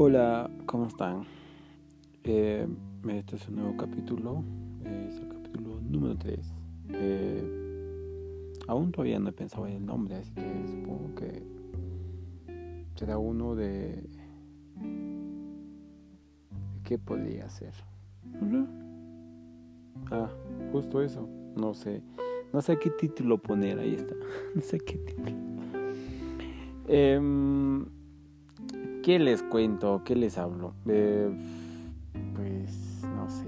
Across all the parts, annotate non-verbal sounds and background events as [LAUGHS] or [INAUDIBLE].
Hola, ¿cómo están? Eh, este es un nuevo capítulo, es el capítulo número 3. Eh, aún todavía no he pensado en el nombre, así que supongo que será uno de... ¿Qué podría ser? Ah, justo eso, no sé. No sé qué título poner, ahí está. [LAUGHS] No sé qué título. Eh, ¿Qué les cuento? ¿Qué les hablo? Eh, pues no sé.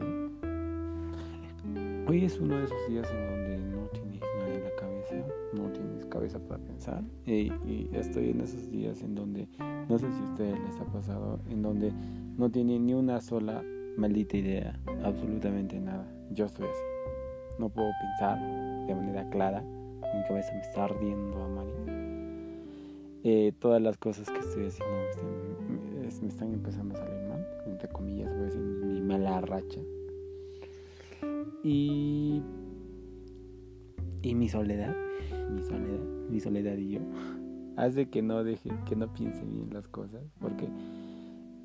Hoy es uno de esos días en donde no tienes nada en la cabeza, no tienes cabeza para pensar. Y, estoy en esos días en donde, no sé si a ustedes les ha pasado, en donde no tienen ni una sola maldita idea, absolutamente nada. Yo estoy así. No puedo pensar de manera clara. Mi cabeza me está ardiendo a eh, todas las cosas que estoy haciendo me están, empezando a salir mal, entre comillas, voy a decir mi mala racha. Y, y mi soledad, mi soledad, mi soledad y yo, hace que no deje, que no piense bien las cosas, porque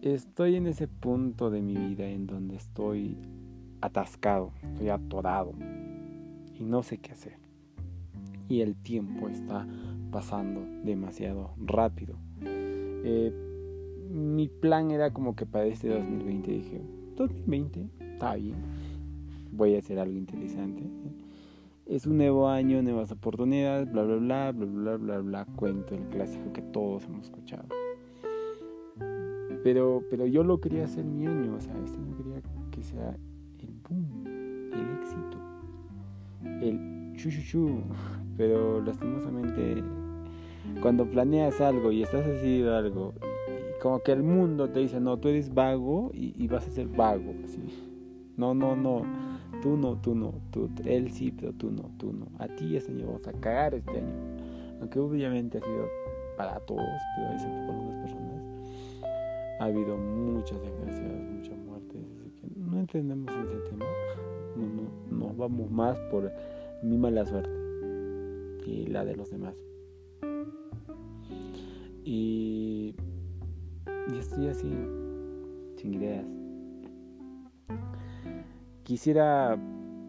estoy en ese punto de mi vida en donde estoy atascado, estoy atorado y no sé qué hacer. Y el tiempo está pasando demasiado rápido. Eh, mi plan era como que para este 2020 dije, 2020, está bien, voy a hacer algo interesante. Es un nuevo año, nuevas oportunidades, bla, bla, bla, bla, bla, bla, bla, cuento el clásico que todos hemos escuchado. Pero, pero yo lo quería hacer mi año, o sea, este año quería que sea el boom, el éxito, el chu, pero lastimosamente cuando planeas algo y estás haciendo algo, y como que el mundo te dice, no, tú eres vago y, vas a ser vago, así. No, no, no, tú no, tú no, tú, él sí, pero tú no, tú no. A ti este año vamos a cagar este año. Aunque obviamente ha sido para todos, pero excepto para algunas personas. Ha habido muchas desgracias, muchas muertes, así que no entendemos ese tema. No, no, no vamos más por mi mala suerte y la de los demás. Y, y estoy así, sin ideas. Quisiera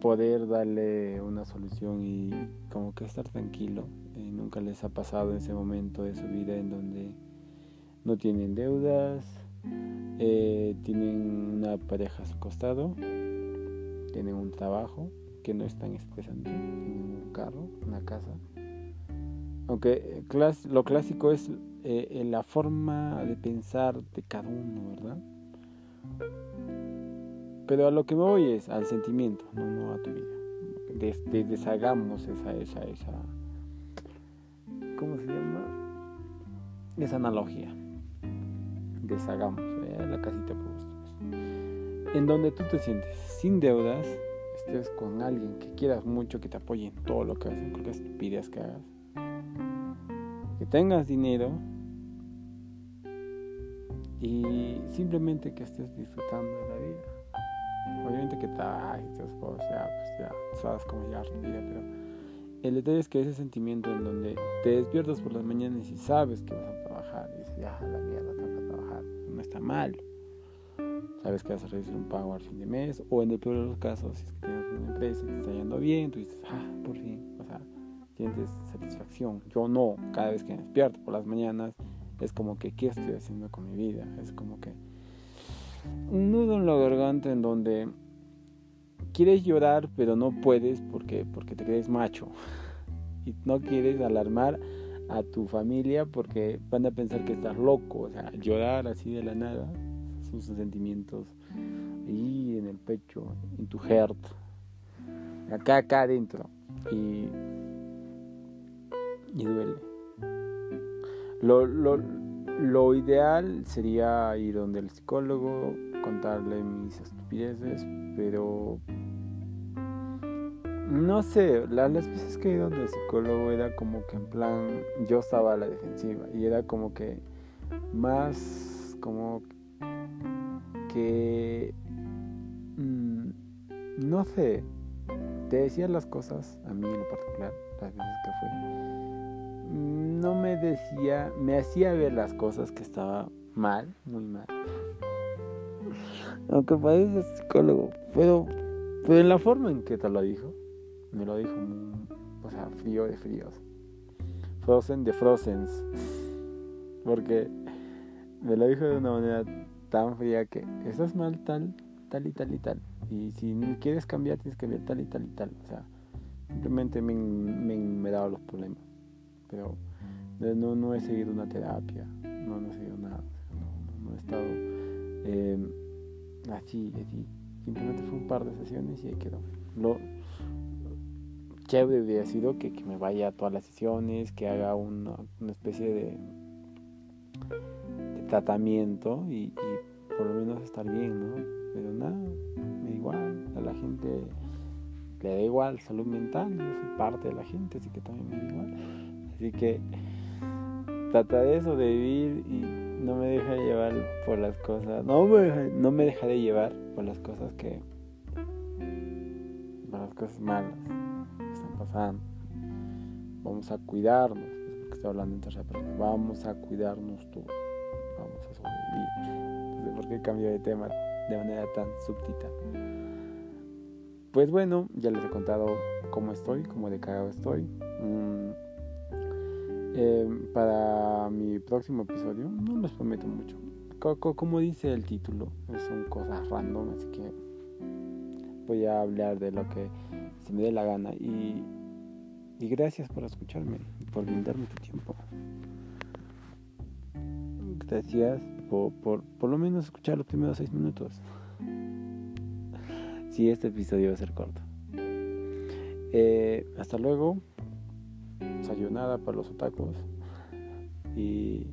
poder darle una solución y como que estar tranquilo. Eh, nunca les ha pasado ese momento de su vida en donde no tienen deudas, eh, tienen una pareja a su costado, tienen un trabajo que no es tan estresante, tienen un carro, una casa. Aunque lo clásico es eh, la forma de pensar de cada uno, ¿verdad? Pero a lo que me voy es al sentimiento, no, no a tu vida. deshagamos esa, esa, esa, ¿cómo se llama? Esa analogía. Deshagamos eh, la casita por ustedes. En donde tú te sientes sin deudas, estés con alguien que quieras mucho, que te apoye en todo lo que haces, en cualquier estupidez que hagas. Tengas dinero y simplemente que estés disfrutando de la vida. Obviamente que te pues ya, pues ya sabes cómo llegar tu vida, pero el detalle es que ese sentimiento en donde te despiertas por las mañanas y sabes que vas a trabajar y dices, ya, la mierda, tengo que trabajar, no está mal. Sabes que vas a recibir un pago al fin de mes, o en el peor de los casos, si es que tienes una empresa y te está yendo bien, tú dices, ah, por fin, sientes satisfacción. Yo no, cada vez que me despierto por las mañanas, es como que, ¿qué estoy haciendo con mi vida? Es como que un nudo en la garganta en donde quieres llorar, pero no puedes porque, porque te crees macho. [LAUGHS] Y no quieres alarmar a tu familia porque van a pensar que estás loco. O sea, llorar así de la nada sus sentimientos ahí en el pecho, en tu heart, acá, acá adentro. Y, y duele. Lo, lo, lo ideal sería ir donde el psicólogo, contarle mis estupideces, pero no sé, las, veces que he ido donde el psicólogo era como que en plan, yo estaba a la defensiva y era como que más como que, mm, no sé, te decía las cosas, a mí en lo particular, las veces que fui no me decía, me hacía ver las cosas que estaba mal, muy mal. Aunque parece psicólogo, pero, pero en la forma en que te lo dijo, me lo dijo, o sea, frío de fríos. Frozen de Frozens. Porque me lo dijo de una manera tan fría que estás mal tal, tal y tal y tal. Y si quieres cambiar, tienes que cambiar tal y tal y tal. O sea, simplemente me, me, me dado los problemas. Pero no, no he seguido una terapia, no, no he seguido nada. No, he estado eh, así, así. Simplemente fue un par de sesiones y ahí quedó. Lo, chévere hubiera sido que, que, me vaya a todas las sesiones, que haga una, una especie de, tratamiento y, por lo menos estar bien, ¿no? Pero nada, me da igual, a la gente le da igual salud mental, yo soy parte de la gente, así que también me da igual. Así que trata de eso, de vivir y no me deja de llevar por las cosas, no me, deja, no me dejaré llevar por las cosas que, por las cosas malas pasando. Vamos a cuidarnos, porque estoy hablando en tercera persona. Vamos a cuidarnos todos. Vamos a sobrevivir. No sé por qué cambio de tema de manera tan subtita. Pues bueno, ya les he contado cómo estoy, cómo de cagado estoy. Mm, eh, para mi próximo episodio, no les prometo mucho. Como dice el título, son cosas random, así que voy a hablar de lo que se me dé la gana. Y gracias por escucharme, por brindarme tu tiempo. Gracias por, por, por lo menos escuchar los primeros seis minutos. [LAUGHS] Si este episodio va a ser corto. Eh, hasta luego. Sayonara para los otacos. Y,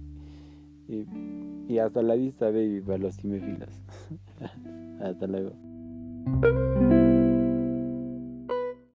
y, y hasta la vista, baby, para los cinefilas. [LAUGHS] hasta luego.